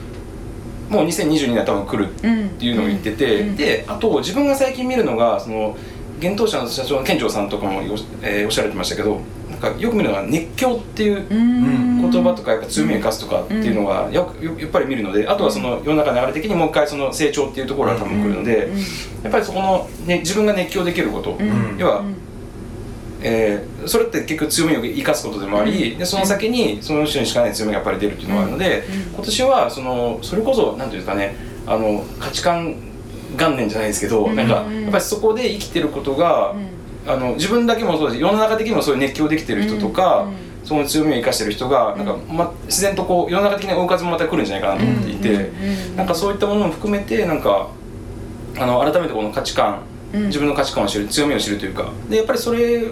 Speaker 4: もう2022年は多分来る
Speaker 2: うん
Speaker 4: っていうのを言ってて、
Speaker 2: うん。
Speaker 4: であと自分が最近見るのがその幻冬舎の社長の健長さんとかもよ、えーおっしゃられてましたけどなんかよく見るのが熱狂っていう
Speaker 2: うん。
Speaker 4: 言葉とかやっぱ強みを生かすとかっていうのがよくよやっぱり見るのであとはその世の中の流れ的にもう一回その成長っていうところが多分来るので、やっぱりそこの、ね、自分が熱狂できること、
Speaker 2: うん。
Speaker 4: 要は、えーそれって結局強みを生かすことでもあり、でその先にその人にしかない強みがやっぱり出るっていうのがあるので、今年はそのそれこそなんていうんですかねあの価値観元年じゃないですけど、
Speaker 2: うん。
Speaker 4: なんかやっぱりそこで生きてることが、あの自分だけもそうです世の中的にもそういう熱狂できてる人とか、その強みを生かしてる人がなんか、ま、自然とこう世の中的な大風もまた来るんじゃないかなと思っていて、なんかそういったものも含めてなんかあの改めてこの価値観、
Speaker 2: うん。
Speaker 4: 自分の価値観を知る強みを知るというか。でやっぱりそれ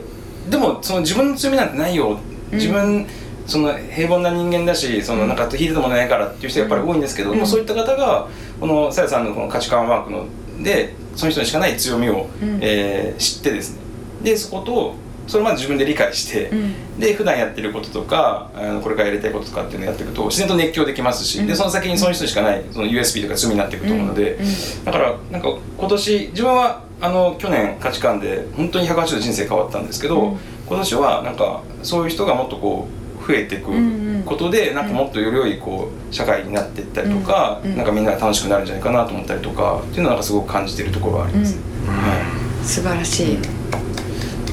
Speaker 4: でもその自分の強みなんてないよ。自分その平凡な人間だしそのなんかヒールドもないからっていう人がやっぱり多いんですけど、
Speaker 2: うん。
Speaker 4: そういった方がこのさやさんのこの価値観ワークのでその人にしかない強みを、
Speaker 2: うん。
Speaker 4: えー知ってですねでそことそれまで自分で理解して、
Speaker 2: うん。
Speaker 4: で普段やってることとかあのこれからやりたいこととかっていうのをやっていくと自然と熱狂できますし、
Speaker 2: うん。
Speaker 4: でその先にその人しかないその USB とか強みになっていくと思うので、だからなんか今年自分はあの去年価値観で本当に180度人生変わったんですけど、
Speaker 2: うん。
Speaker 4: 今年はなんかそういう人がもっとこう増えていく
Speaker 2: うんうん。
Speaker 4: ことで、なんかもっとより良いこう社会になっていったりとか、
Speaker 2: うん。うん。
Speaker 4: なんかみんなが楽しくなるんじゃないかなと思ったりとかっていうのはなんかすごく感じてるところはあります、は
Speaker 2: 素晴らしい、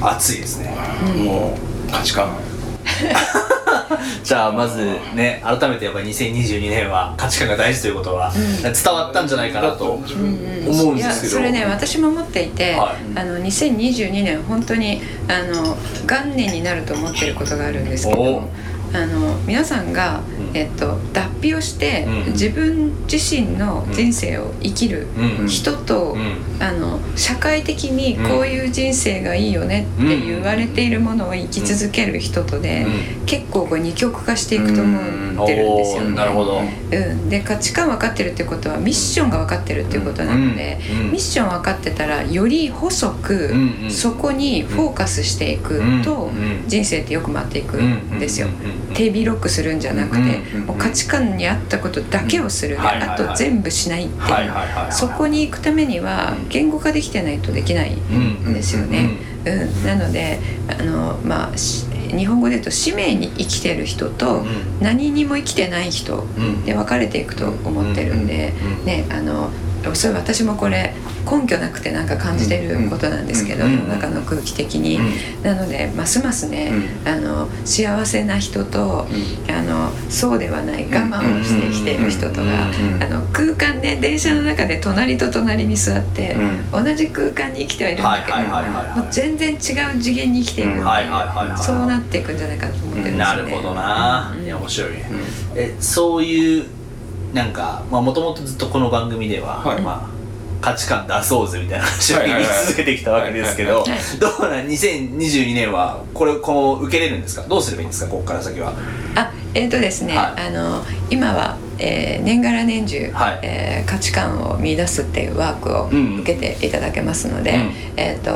Speaker 3: 熱いですね。
Speaker 4: い、もう価値観。[LAUGHS]
Speaker 3: じゃあまずね改めてやっぱり2022年は価値観が大事ということは
Speaker 2: ん。
Speaker 3: 伝わったんじゃないかなと
Speaker 4: 自
Speaker 2: うん
Speaker 4: 分
Speaker 2: うん
Speaker 3: 思うんですけど。
Speaker 2: いやそれね私も思っていて、
Speaker 3: はい。
Speaker 2: あの2022年本当にあの元年になると思ってることがあるんですけど
Speaker 3: お
Speaker 2: あの皆さんが、
Speaker 3: うん。
Speaker 2: えっと、脱皮をして、
Speaker 3: うん。
Speaker 2: 自分自身の人生を生きる
Speaker 3: うん。
Speaker 2: 人と、
Speaker 3: うん。
Speaker 2: あの社会的にこういう人生がいいよねって言われているものを生き続ける人とで、結構こう二極化していくと思ってるんですよね。
Speaker 3: なるほど。
Speaker 2: うん、で価値観分かってるってことはミッションが分かってるっていうことなので、ミッション分かってたらより細くそこにフォーカスしていくと
Speaker 3: うん。
Speaker 2: 人生ってよく回っていくんですよ。
Speaker 3: うん
Speaker 2: 手広くするんじゃなくて
Speaker 3: うん
Speaker 2: もう価値観に合ったことだけをする。であと全部しないって
Speaker 3: はい
Speaker 2: いうそこに行くためには言語化できてないとできないんですよね。うん、なのであの、まあ、し日本語で言うと使命に生きてる人と何にも生きてない人
Speaker 3: うん
Speaker 2: で分かれていくと思ってるんでねあのそう私もこれ根拠なくてなんか感じてることなんですけど
Speaker 3: うん
Speaker 2: 世の中の空気的に。なのでますますねあの幸せな人とあのそうではない我慢をして生きている人とが
Speaker 3: うん
Speaker 2: あの空間ね電車の中で隣と隣に座って
Speaker 4: うん。
Speaker 2: 同じ空間に生きてはいるんだけど全然違う次元に生きているそうなっていくんじゃないかと思ってるんですよね。
Speaker 3: なるほどな、面白いね、えそういうなんかもともとずっとこの番組では、
Speaker 4: はい。
Speaker 3: まあ価値観出そうぜみたいな話を言い続けてきたわけですけどどうなん？2022年はこれこう受けれるんですか？どうすればいいんですか？ここから先は。
Speaker 2: あえーとですね、
Speaker 3: はい。
Speaker 2: あの今は、えー年がら年中、
Speaker 3: はい。
Speaker 2: えー価値観を見出すっていうワークを
Speaker 3: うん
Speaker 2: 受けていただけますので、
Speaker 3: うん。
Speaker 2: えー、と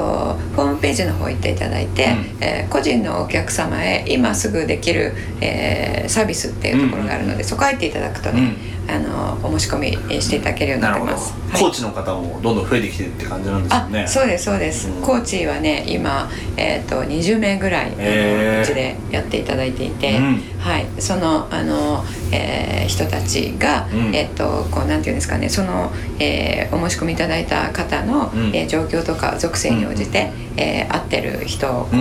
Speaker 2: ホームページの方行っていただいて、
Speaker 3: うん。
Speaker 2: えー個人のお客様へ今すぐできる、えーサービスっていうところがあるので、そこ入っていただくとね、あのお申し込みしていただけるように
Speaker 3: な
Speaker 2: ってます。はい。
Speaker 3: コーチの方もどんどん増えてきてるって感じなんですよ
Speaker 2: あ
Speaker 3: ね
Speaker 2: そうですそうです、
Speaker 3: うん。
Speaker 2: コーチはね今、えー、と20名ぐらい、うちでやっていただいていて、
Speaker 3: うん。
Speaker 2: はい、そのあの、えー人たちが、
Speaker 3: うん。
Speaker 2: えっとこうなんていうんですかねその、えーお申し込みいただいた方の、
Speaker 3: うん。
Speaker 2: えー状況とか属性に応じて、えー合ってる人をこう、
Speaker 3: う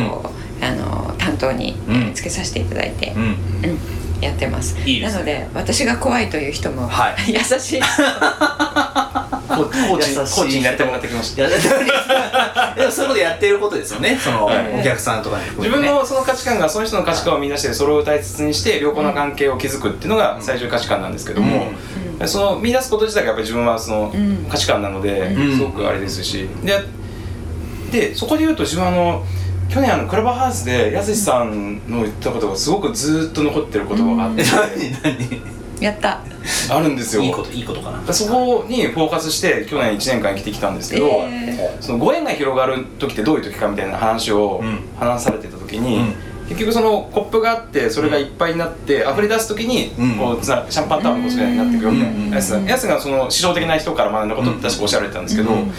Speaker 3: ん。
Speaker 2: あの担当に、
Speaker 3: うん。
Speaker 2: えーつけさせていただいて、
Speaker 3: うん。
Speaker 2: うんやってます。
Speaker 3: いいですね。
Speaker 2: なので私が怖いという人も、
Speaker 3: は [LAUGHS]
Speaker 2: 優しい
Speaker 4: コーチコーチになってもらってきました。
Speaker 3: いやでもそういうことやってることですよね。その、
Speaker 4: はい
Speaker 3: お客さんとかに。含
Speaker 4: 自分のその価値観がその人の価値観を見出してそれを大切にして良好な関係を築くっていうのが最終価値観なんですけども、その見出すこと自体がやっぱり自分はその
Speaker 2: うん。
Speaker 4: 価値観なので、
Speaker 3: うん。
Speaker 4: すごくあれですし。ででそこで言うと自分はあの去年あのクラブハウスでやすしさんの言ったことがすごくずっと残ってる言葉があって、
Speaker 3: え何何？
Speaker 2: やった。
Speaker 4: あるんですよ。
Speaker 3: いいこといいことかな。
Speaker 4: そこにフォーカスして去年1年間生きてきたんですけど、
Speaker 2: え
Speaker 4: そのご縁が広がる時ってどういう時かみたいな話を
Speaker 3: うん。
Speaker 4: 話されてた時に、
Speaker 3: うん。
Speaker 4: 結局そのコップがあってそれがいっぱいになって溢れ出す時に
Speaker 3: うん。
Speaker 4: こうつなシャンパンタワーのこそになってくるみたい
Speaker 3: うん。
Speaker 4: なやつやつがその師匠的な人から学んだことって確かおっしゃられてたんですけど、
Speaker 2: うん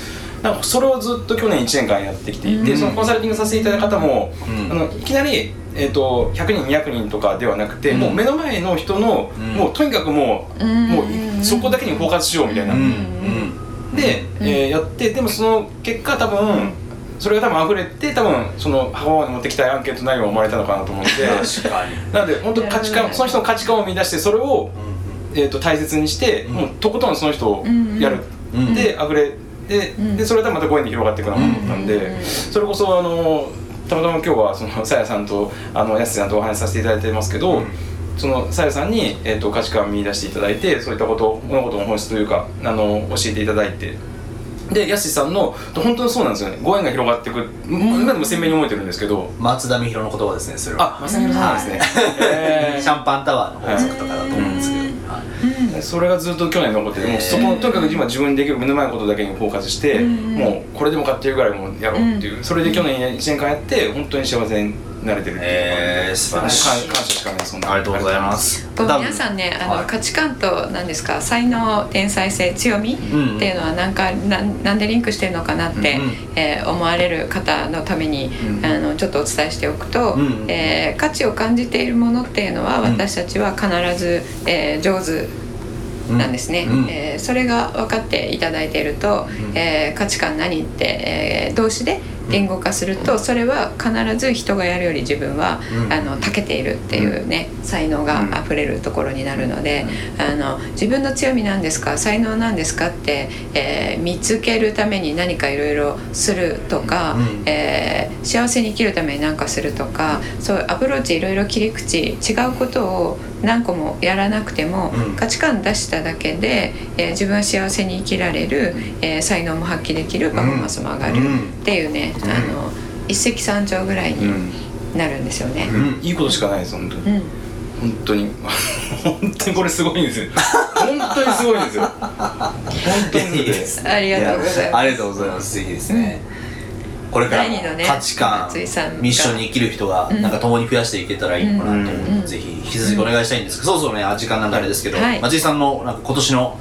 Speaker 4: なんかそれをずっと去年1年間やってきていて、
Speaker 2: うん。
Speaker 4: そのコンサルティングさせていただいた方も、
Speaker 3: うん。
Speaker 4: あのいきなり、えー、と100人200人とかではなくて、
Speaker 3: うん。
Speaker 4: もう目の前の人の、
Speaker 3: うん。
Speaker 4: もうとにかくもう,、
Speaker 2: うん。
Speaker 4: もうそこだけにフォーカスしようみたいな。
Speaker 3: うん。うん。
Speaker 4: で、えーやってでもその結果多分それが多分溢れて多分その母親に持ってきたいアンケート内容が生まれたのかなと思って。
Speaker 3: 確かに。
Speaker 4: なので本当価値観その人の価値観を見出してそれを、えー、と大切にして、
Speaker 3: うん。
Speaker 4: もうとことんその人をやる、
Speaker 3: うん。
Speaker 4: で溢れで,、
Speaker 2: うん。
Speaker 4: でそれがまたご縁に広がっていくなと思ったんで、
Speaker 2: うん。
Speaker 4: それこそあのたまたま今日はそのさやさんとあのやすさんとお話しさせていただいてますけど、
Speaker 3: うん。
Speaker 4: そのさやさんに、えー、と価値観を見出していただいてそういったこと物事の本質というかあの教えていただいて。でやすしさんの本当にそうなんですよね。ご縁が広がっていく今でも鮮明に覚えてるんですけど。
Speaker 3: 松田美弘の言葉ですねそれは。
Speaker 4: あ正弘さんですね、えー。
Speaker 3: シャンパンタワーの法則とかだと思う。んですけど、はい
Speaker 4: それがずっと去年残っててもうそこのとにかく今自分にできる目の前のことだけにフォーカスして、もうこれでもかっていうぐらいもうやろうっていう、それで去年1年間やって本当に幸せになれてるっていう
Speaker 3: えー素晴らしい。
Speaker 4: 感感謝しかないそんな。
Speaker 3: ありがとうございます。
Speaker 2: 皆さんねあの、
Speaker 3: はい。
Speaker 2: 価値観と何ですか才能天才性強み
Speaker 3: ん。
Speaker 2: っていうのはなんかなんなんでリンクしてるのかなって、
Speaker 3: うん
Speaker 2: えー思われる方のために、
Speaker 4: うん
Speaker 2: あのちょっとお伝えしておくと、
Speaker 3: うん。
Speaker 2: えー価値を感じているものっていうのは
Speaker 3: うん。
Speaker 2: 私たちは必ず、えー上手なんですね、
Speaker 3: うん。
Speaker 2: えーそれが分かっていただいていると、えー価値観何って、えー動詞で言語化するとそれは必ず人がやるより自分は、
Speaker 3: うん。
Speaker 2: あの長けているっていうね才能があふれるところになるので、あの自分の強みなんですか才能なんですかって、えー見つけるために何かいろいろするとか、
Speaker 3: うん。
Speaker 2: えー幸せに生きるために何かするとかそういうアプローチいろいろ切り口違うことを何個もやらなくても、
Speaker 3: うん。
Speaker 2: 価値観出しただけで、えー自分は幸せに生きられる、えー才能も発揮できるパフォーマンスも上がる
Speaker 3: うん。
Speaker 2: っていうね、あの一石三鳥ぐらいに
Speaker 4: うん。
Speaker 2: なるんですよね。
Speaker 3: うん。
Speaker 4: いいことしかないです本当に、
Speaker 2: うん。
Speaker 4: 本当に。[LAUGHS] 本当にこれすごいんですよ。本当にすごいんですよ。[LAUGHS] 本当に。すごいです。
Speaker 2: ありがとうございます。
Speaker 3: ありがとうございます。ぜひですね、これから
Speaker 2: のね
Speaker 3: 価値観、
Speaker 2: 松井さんが。
Speaker 3: ミッションに生きる人が
Speaker 2: うん。
Speaker 3: なんか共に増やしていけたらいいのかなと思うので、
Speaker 2: うん。
Speaker 3: ぜひ引き続きお願いしたいんですけど、そろそろねあ時間なんであれですけど、
Speaker 2: はい。
Speaker 3: 松井さんのなんか今年の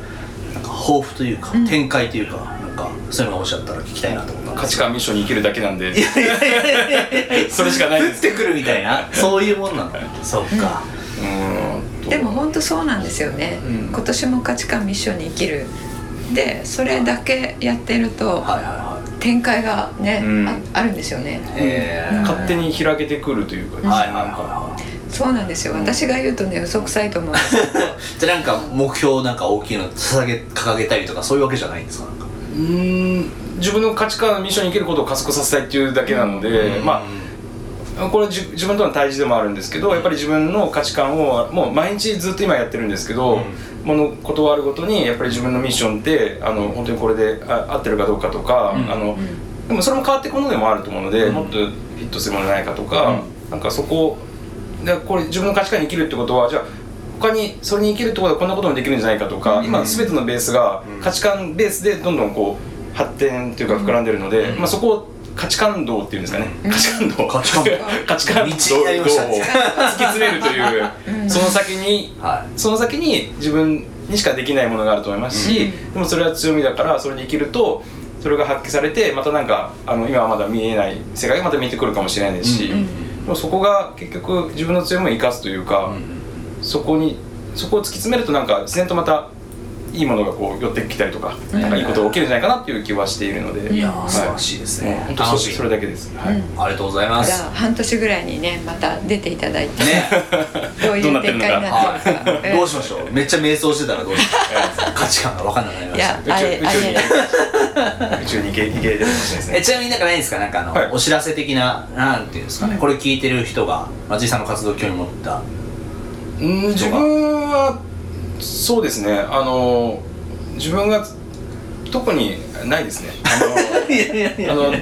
Speaker 3: なんか抱負というか、
Speaker 2: うん。
Speaker 3: 展開というかなんかそういうのがおっしゃったら聞きたいなと思います。
Speaker 4: 価値観ミッションに生きるだけなんで。それしかないです
Speaker 3: 降ってくるみたいなそういうもんなのそっか、
Speaker 4: うーん
Speaker 2: でも本当そうなんですよね、
Speaker 4: うん
Speaker 2: 今年も価値観ミッションに生きるでそれだけやってると
Speaker 3: はいはいはい
Speaker 2: 展開がね、
Speaker 4: うん。
Speaker 2: ああるんですよね。
Speaker 3: えー
Speaker 4: 勝手に開けてくるというか。ですね
Speaker 3: はいはい。
Speaker 2: そうなんですよ。私が言うとね嘘くさいと思う。んですけど
Speaker 3: じゃあなんか目標なんか大きいの捧げ掲げたりとかそういうわけじゃないんですか？なんか。
Speaker 4: うーん。自分の価値観ミッションに生きることを加速させたいっていうだけなので、まあこれじ自分との対峙でもあるんですけどやっぱり自分の価値観をもう毎日ずっと今やってるんですけど、ものことあるごとにやっぱり自分のミッションってあの本当にこれであ合ってるかどうかとか、
Speaker 3: うん。
Speaker 4: あのでもそれも変わっていくものでもあると思うので、
Speaker 3: うん。
Speaker 4: もっとフィットするものないかとか、なんかそこでこれ自分の価値観に生きるってことはじゃあ他にそれに生きるってことはこんなこともできるんじゃないかとか、
Speaker 3: うん。
Speaker 4: 今全てのベースが
Speaker 3: うん。
Speaker 4: 価値観ベースでどんどんこう発展っていうか膨らんでるので、
Speaker 3: うん。
Speaker 4: まあ、そこを価値観道っていうんですかね、
Speaker 2: うん。
Speaker 4: 価値観道
Speaker 3: 価値観道 [LAUGHS]
Speaker 4: 価値観道を突き詰めるという、
Speaker 2: うん。
Speaker 4: その先に
Speaker 3: は
Speaker 4: その先に自分にしかできないものがあると思いますし、でもそれは強みだからそれに生きるとそれが発揮されてまたなんかあの今はまだ見えない世界がまた見えてくるかもしれないですし、
Speaker 3: うん。
Speaker 4: でもそこが結局自分の強みを生かすというか、そこにそこを突き詰めるとなんか自然とまたいいものがこう寄ってきたりとか、
Speaker 2: うん。
Speaker 4: なんかいいことが起きるんじゃないかなっていう気はしているので、
Speaker 3: いいや
Speaker 2: うん
Speaker 3: ー素晴らしいですね、
Speaker 4: 本当そ
Speaker 3: 楽しい
Speaker 4: それだけです、はい。
Speaker 2: うん。
Speaker 3: ありがとうございます。
Speaker 2: じゃあ半年ぐらいにねまた出ていただいて、
Speaker 3: ね。
Speaker 2: どういう展開になってるのか。
Speaker 3: はい、どうしましょう。めっちゃ瞑想してたらどうしましょう。価値観が分かんなくなりま
Speaker 2: い
Speaker 3: した。
Speaker 2: やあれ
Speaker 4: 宇宙
Speaker 2: あれ。
Speaker 4: 宇宙に行け行けれてるかもしれないですね。
Speaker 3: えちなみになんかないんですか？なんかあの、
Speaker 4: はい。
Speaker 3: お知らせ的ななんていうんですかね、これ聞いてる人が松井さんの活動興味持った。
Speaker 4: うん自分はそうですね。あの自分が特にないですね。[LAUGHS] あ
Speaker 3: いやいやい
Speaker 4: のあの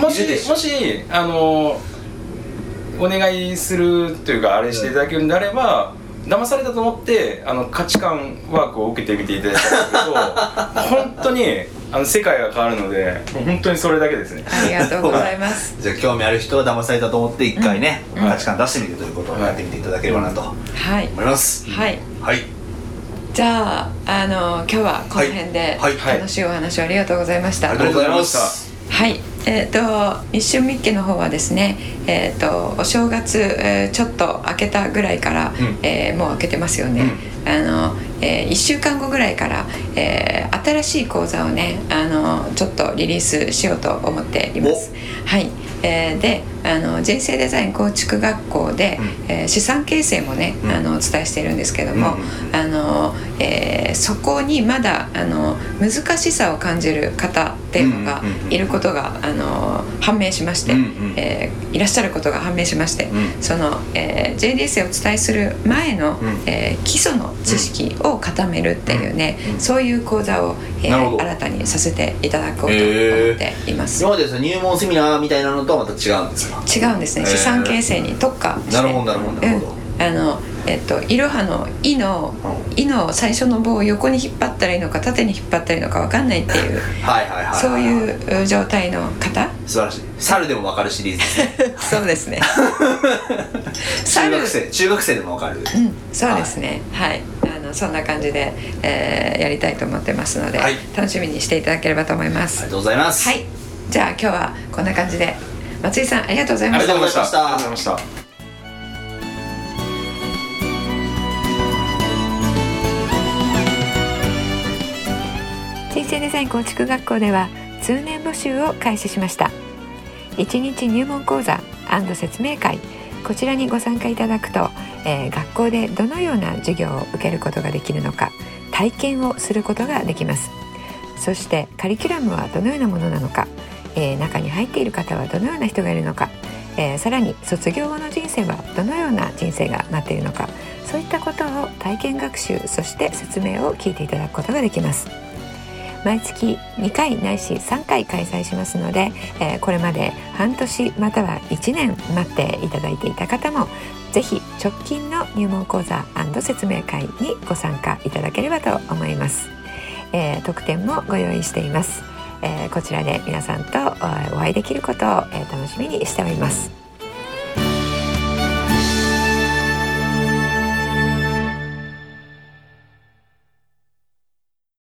Speaker 4: もしもしあのお願いするというかあれしていただけるんであれば、騙されたと思ってあの価値観ワークを受けてみていただいたんですけど [LAUGHS] 本当にあの世界が変わるので本当にそれだけですね。
Speaker 2: ありがとうございます。
Speaker 3: じゃあ興味ある人は騙されたと思って一回ね、
Speaker 2: うん。
Speaker 3: 価値観出してみるということをやってみていただければなと
Speaker 2: はい。
Speaker 3: 思います、
Speaker 2: はい。
Speaker 3: はい
Speaker 2: じゃああの今日はこの辺で楽しいお話をありがとうございました、
Speaker 3: ありがとうございます
Speaker 2: はい、えっ、とミッションミッケの方はですね、えっ、とお正月、えーちょっと明けたぐらいから、
Speaker 3: うん。
Speaker 2: えーもう明けてますよね。あの、え1週間後ぐらいから、えー新しい講座をね、あのちょっとリリースしようと思っています。はい。えーで、あの人生デザイン構築学校で、
Speaker 3: うん。
Speaker 2: えー資産形成もね、
Speaker 3: うん。
Speaker 2: あのお伝えしているんですけども、
Speaker 3: うん
Speaker 2: あのえーそこにまだあの難しさを感じる方っていうのがいることが、あの判明しまして、
Speaker 3: うんうん。
Speaker 2: えーいらっしゃることが判明しまして、
Speaker 3: うん。
Speaker 2: その、えー JDS をお伝えする前の、
Speaker 3: うん。
Speaker 2: えー基礎の知識を固めるっていうね、
Speaker 3: うん。
Speaker 2: そういう講座を、え新たにさせていただこうと思っています。
Speaker 3: 今までさ入門セミナーみたいなのとはまた違うんですか？
Speaker 2: 違うんですね。
Speaker 3: へー。
Speaker 2: 資産形成に特化して。
Speaker 3: なるほどなるほどなるほど。
Speaker 2: うん、あのえっといろはの「い」の「い」の最初の棒を横に引っ張ったらいいのか縦に引っ張ったらいいのか分かんないっていう
Speaker 3: はいはいはいはい
Speaker 2: そういう状態の方？
Speaker 3: 素晴らしい。猿でも分かるシリーズですね。[LAUGHS]
Speaker 2: そうですね。[LAUGHS]
Speaker 3: 中
Speaker 2: 猿
Speaker 3: 学生中学生でも分かる。
Speaker 2: うんそうですね。はい、あのそんな感じで、えーやりたいと思ってますので、
Speaker 3: はい。
Speaker 2: 楽しみにしていただければと思います。
Speaker 3: ありがとうございます。
Speaker 2: はい。じゃあ今日はこんな感じで松井さんありがとうございました。
Speaker 4: ありがとうございました。
Speaker 3: ありがとうございました。
Speaker 2: 人生デザイン構築学校では通年募集を開始しました。1日入門講座説明会。こちらにご参加いただくと、えー学校でどのような授業を受けることができるのか体験をすることができます。そしてカリキュラムはどのようなものなのか、えー中に入っている方はどのような人がいるのか、えーさらに卒業後の人生はどのような人生が待っているのかそういったことを体験学習そして説明を聞いていただくことができます。毎月2回ないし3回開催しますので、えーこれまで半年または1年待っていただいていた方もぜひ直近の入門講座説明会にご参加いただければと思います、えー特典もご用意しています、えーこちらで皆さんとお会いできることを、楽しみにしております。